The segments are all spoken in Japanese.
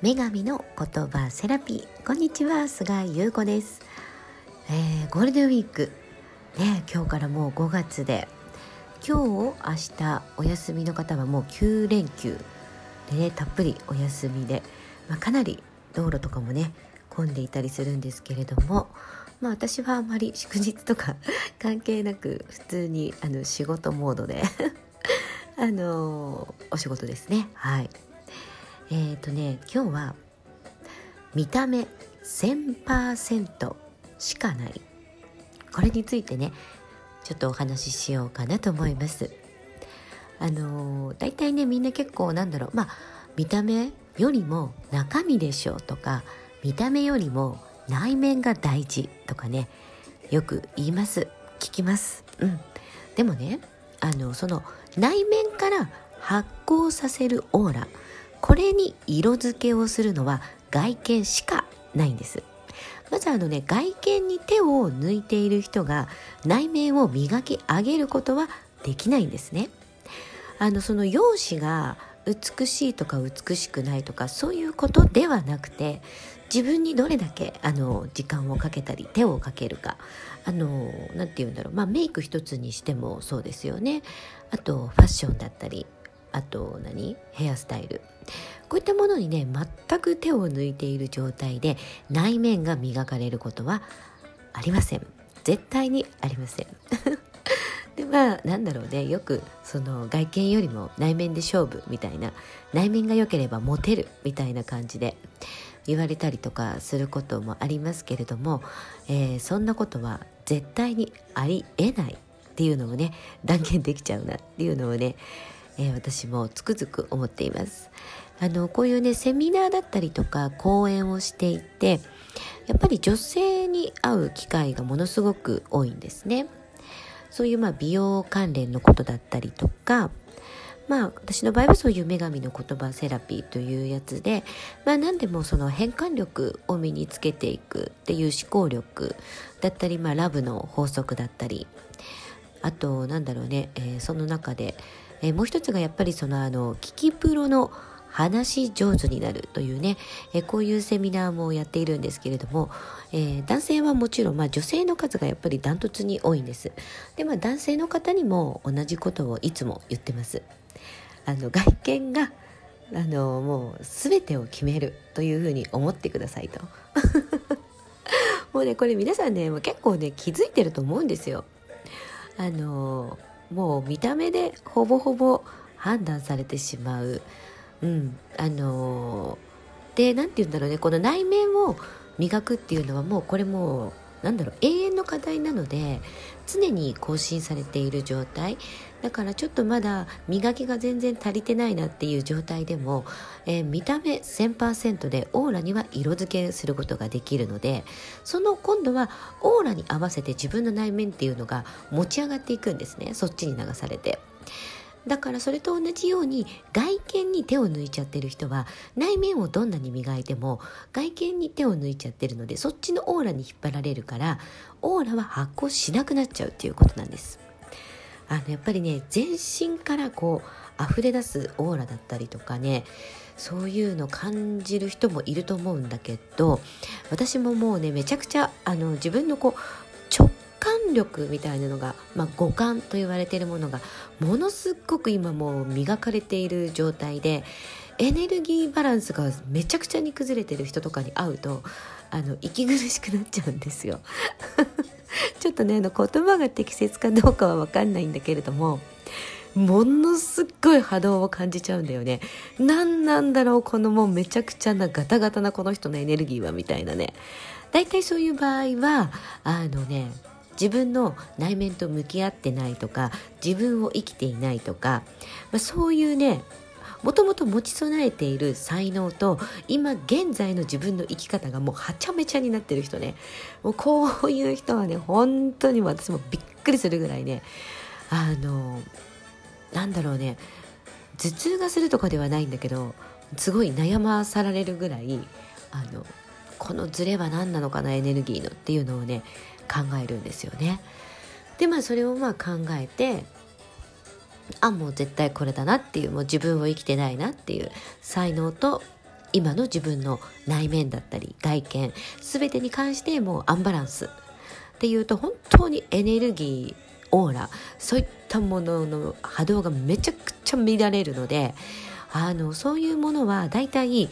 女神の言葉セラピー。こんにちは菅井優子です、えー、ゴールデンウィーク。ね今日からもう5月で。今日明日お休みの方はもう9連休。でねたっぷりお休みで、まあ、かなり道路とかもね混んでいたりするんですけれども。まあ私はあまり祝日とか 関係なく普通にあの仕事モードで。あのお仕事ですね。はい。えっ、ー、とね今日は見た目1000%しかない。これについてねちょっとお話ししようかなと思います。あの大体ねみんな結構なんだろう。まあ見た目よりも中身でしょうとか見た目よりも内面が大事とかねよく言います。聞きます。うん。でもねあのその内面から発光させるオーラ。これに色付けをするのは外見しかないんです。まずあのね外見に手を抜いている人が内面を磨き上げることはできないんですね。あのその容姿が美しいとか美しくないとかそういうことではなくて自分にどれだけあの時間をかけたり手をかけるか。あの何て言うんだろう。まあメイク一つにしてもそうですよね。あとファッションだったりあと何？ヘアスタイル。こういったものにね全く手を抜いている状態で内面が磨かれることはありません。絶対にありません。でまあなんだろうね。よくその外見よりも内面で勝負みたいな内面が良ければモテるみたいな感じで言われたりとかすることもありますけれども、えー、そんなことは絶対にありえないっていうのをね断言できちゃうなっていうのをねえー、私もつくづく思っています。あのこういうねセミナーだったりとか講演をしていてやっぱり女性に会う機会がものすごく多いんですね。そういうまあ美容関連のことだったりとかまあ私の場合はそういう女神の言葉セラピーというやつでまあ何でもその変換力を身につけていくっていう思考力だったりまあラブの法則だったりあとなんだろうね、えー、その中でえー、もう一つがやっぱりそのあの聞きプロの話上手になるというね、え、こういうセミナーもやっているんですけれども、えー、男性はもちろん、まあ、女性の数がやっぱりダントツに多いんです。で、まあ、男性の方にも同じことをいつも言ってます。あの外見があのもう全てを決めるというふうに思ってくださいと。もうねこれ皆さんね結構ね気づいてると思うんですよ。あのもう見た目でほぼほぼ判断されてしまう。うん、あのー、で何て言うんだろうねこの内面を磨くっていうのはもうこれもうなんだろう永遠の課題なので常に更新されている状態だからちょっとまだ磨きが全然足りてないなっていう状態でも、えー、見た目1000%でオーラには色付けすることができるのでその今度はオーラに合わせて自分の内面っていうのが持ち上がっていくんですねそっちに流されて。だからそれと同じように外見に手を抜いちゃってる人は内面をどんなに磨いても外見に手を抜いちゃってるのでそっちのオーラに引っ張られるからオーラは発光しなくなっちゃうっていうことなんです。あのやっぱりね全身からこう溢れ出すオーラだったりとかねそういうの感じる人もいると思うんだけど私ももうねめちゃくちゃあの自分のこう直感力みたいなのが、まあ、五感と言われているものがものすっごく今もう磨かれている状態でエネルギーバランスがめちゃくちゃに崩れてる人とかに会うとあの息苦しくなっちゃうんですよ。ちょっとねあの言葉が適切かどうかは分かんないんだけれどもものすっごい波動を感じちゃうんだよね何なんだろうこのもうめちゃくちゃなガタガタなこの人のエネルギーはみたいなね大体そういう場合はあのね自分の内面と向き合ってないとか自分を生きていないとか、まあ、そういうねもともと持ち備えている才能と今現在の自分の生き方がもうはちゃめちゃになってる人ね。もうこういう人はね本当に私もびっくりするぐらいねあのなんだろうね頭痛がするとかではないんだけどすごい悩まされるぐらいあのこのズレは何なのかなエネルギーのっていうのをね考えるんですよね。でまあそれをまあ考えてあもう絶対これだなっていうもう自分を生きてないなっていう才能と今の自分の内面だったり外見全てに関してもうアンバランスっていうと本当にエネルギーオーラそういったものの波動がめちゃくちゃ乱れるのであのそういうものは大体い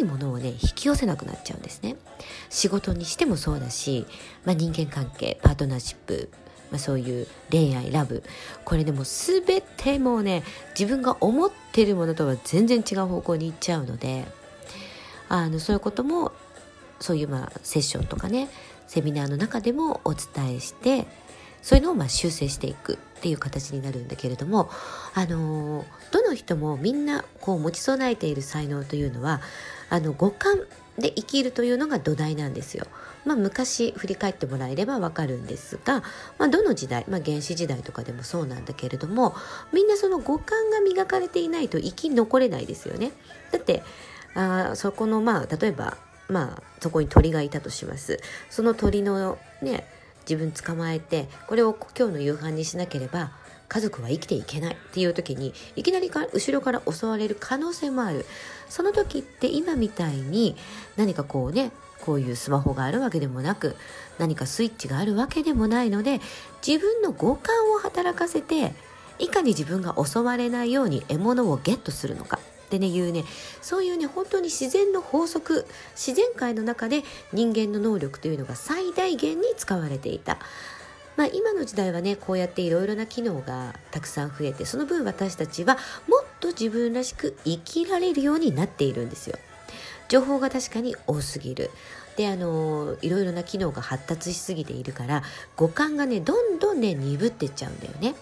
いものをね引き寄せなくなっちゃうんですね。仕事にしてもそうだし、まあ、人間関係パートナーシップまあ、そういう恋愛ラブこれでも全てもうね自分が思ってるものとは全然違う方向に行っちゃうのであのそういうこともそういうまあセッションとかねセミナーの中でもお伝えしてそういうのをまあ修正していくっていう形になるんだけれども、あのどの人もみんなこう持ち備えている才能というのはあの五感で生きるというのが土台なんですよ。まあ、昔振り返ってもらえればわかるんですが、まあ、どの時代、まあ、原始時代とかでもそうなんだけれどもみんなその五感が磨かれていないと生き残れないですよね。だってあそこのまあ例えばまあそこに鳥がいたとします。その鳥のね自分捕まえてこれを今日の夕飯にしなければ家族は生きていけないっていう時にいきなりか後ろから襲われる可能性もある。その時って今みたいに何かこうねこういうスマホがあるわけでもなく何かスイッチがあるわけでもないので自分の五感を働かせていかに自分が襲われないように獲物をゲットするのか。ってね言うねそういうね本当に自然の法則自然界の中で人間の能力というのが最大限に使われていた。まあ、今の時代はねこうやっていろいろな機能がたくさん増えてその分私たちはもっと自分らしく生きられるようになっているんですよ。情報が確かに多すぎる。であのいろいろな機能が発達しすぎているから五感がねどんどんね鈍ってっちゃうんだよね。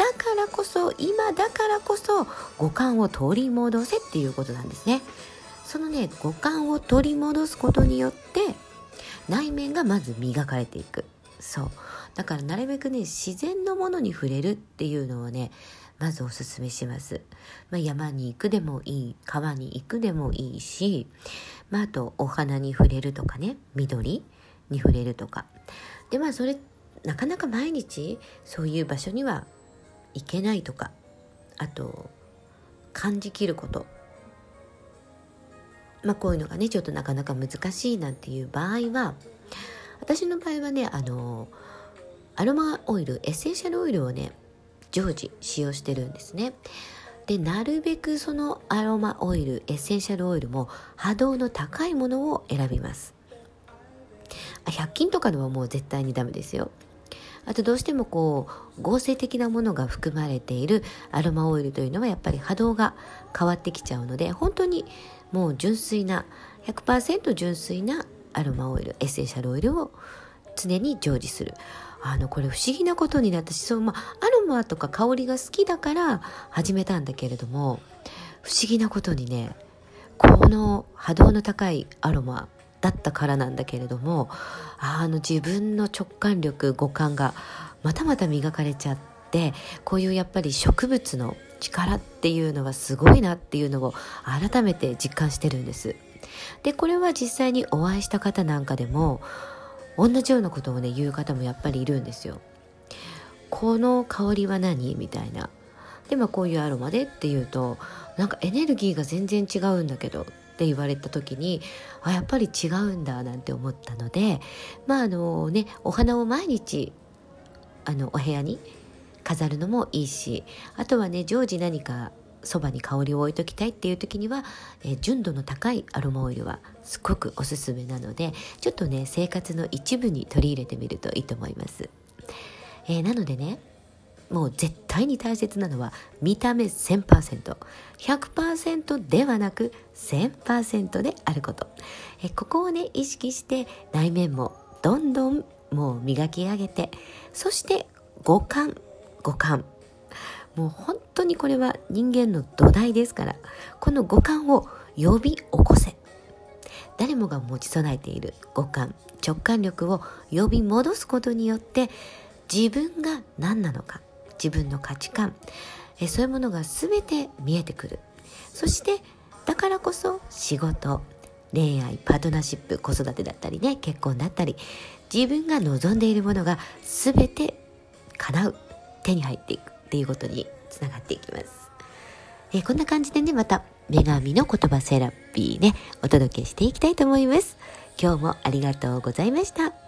だからこそ今だからこそ五感を取り戻せっていうことなんですね。そのね五感を取り戻すことによって内面がまず磨かれていく。そう。だからなるべくね自然のものに触れるっていうのをねまずおすすめします、まあ、山に行くでもいい川に行くでもいいし、まあ、あとお花に触れるとかね緑に触れるとか。でまあそれなかなか毎日そういう場所にはいけないとかあと感じきること。まあこういうのがねちょっとなかなか難しいなんていう場合は私の場合はねあのアロマオイルエッセンシャルオイルをね常時使用してるんですね。でなるべくそのアロマオイルエッセンシャルオイルも波動の高いものを選びます。100均とかのはもう絶対にダメですよ。あとどうしてもこう合成的なものが含まれているアロマオイルというのはやっぱり波動が変わってきちゃうので本当にもう純粋な100%純粋なアロマオイルエッセンシャルオイルを常に常時する。あのこれ不思議なことになったしそう、まあ、アロマとか香りが好きだから始めたんだけれども不思議なことにねこの波動の高いアロマだったからなんだけれどもあの自分の直感力五感がまたまた磨かれちゃってこういうやっぱり植物の力っていうのはすごいなっていうのを改めて実感してるんです。でこれは実際にお会いした方なんかでも同じようなことをね言う方もやっぱりいるんですよ。この香りは何？みたいな。でまあこういうアロマでっていうとなんかエネルギーが全然違うんだけどって言われた時にあやっぱり違うんだなんて思ったのでまああのねお花を毎日あのお部屋に飾るのもいいしあとはね常時何かそばに香りを置いときたいっていう時には、え純度の高いアロマオイルはすごくおすすめなのでちょっとね生活の一部に取り入れてみるといいと思います。えー、なのでねもう絶対に大切なのは見た目 1000%100% ではなく1000%であること。えここをね意識して内面もどんどんもう磨き上げてそして五感五感。もう本当にこれは人間の土台ですからこの五感を呼び起こせ。誰もが持ち備えている五感直感力を呼び戻すことによって自分が何なのか。自分の価値観。えそういうものが全て見えてくる。そしてだからこそ仕事恋愛パートナーシップ子育てだったりね結婚だったり自分が望んでいるものが全て叶う。手に入っていく。っていうことにつながっていきます、えこんな感じでねまた女神の言葉セラピーね、お届けしていきたいと思います。今日もありがとうございました。